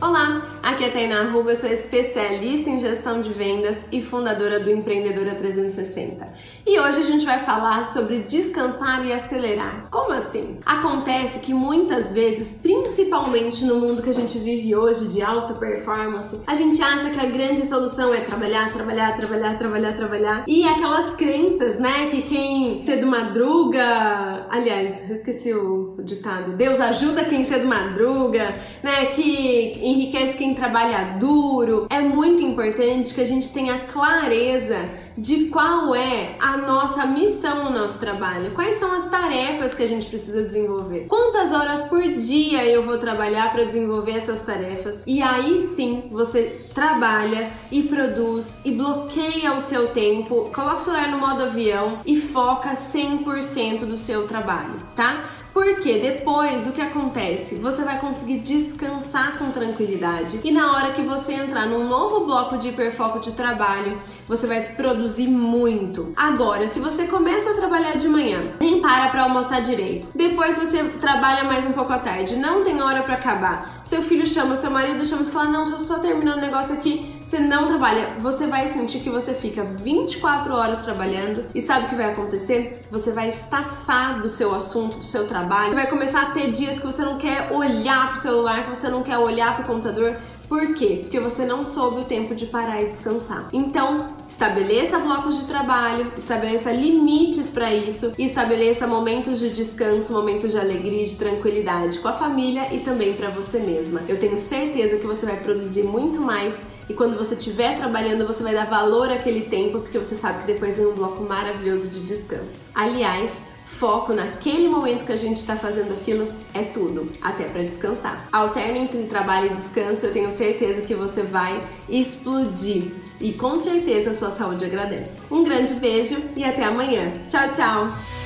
Olá, aqui é a Tainá Ruba, eu sou especialista em gestão de vendas e fundadora do Empreendedora 360. E hoje a gente vai falar sobre descansar e acelerar. Como assim? Acontece que muitas vezes, principalmente no mundo que a gente vive hoje de alta performance, a gente acha que a grande solução é trabalhar, trabalhar, trabalhar, trabalhar, trabalhar. E aquelas crenças, né, que quem cedo madruga, aliás, eu esqueci o ditado, Deus ajuda quem cedo madruga, né, que enriquece quem trabalha duro. É muito importante que a gente tenha clareza de qual é a nossa missão no nosso trabalho, quais são as tarefas que a gente precisa desenvolver, quantas horas por dia eu vou trabalhar para desenvolver essas tarefas, e aí sim você trabalha e produz e bloqueia o seu tempo, coloca o celular no modo avião e foca 100% do seu trabalho, tá? Porque depois o que acontece? Você vai conseguir descansar com tranquilidade e na hora que você entrar num novo bloco de hiperfoco de trabalho, você vai produzir muito. Agora, se você começa a trabalhar de manhã, nem para para almoçar direito, depois você trabalha mais um pouco à tarde, não tem hora para acabar. Seu filho chama, seu marido chama, você fala: "Não, só estou terminando o negócio aqui". Você não trabalha, você vai sentir que você fica 24 horas trabalhando e sabe o que vai acontecer? Você vai estafar do seu assunto, do seu trabalho. Você vai começar a ter dias que você não quer olhar pro celular, que você não quer olhar pro computador. Por quê? Porque você não soube o tempo de parar e descansar. Então, estabeleça blocos de trabalho, estabeleça limites para isso e estabeleça momentos de descanso, momentos de alegria de tranquilidade com a família e também para você mesma. Eu tenho certeza que você vai produzir muito mais e quando você estiver trabalhando, você vai dar valor àquele tempo, porque você sabe que depois vem um bloco maravilhoso de descanso. Aliás, foco naquele momento que a gente está fazendo aquilo é tudo, até para descansar. Alterne entre trabalho e descanso, eu tenho certeza que você vai explodir e com certeza a sua saúde agradece. Um grande beijo e até amanhã. Tchau, tchau!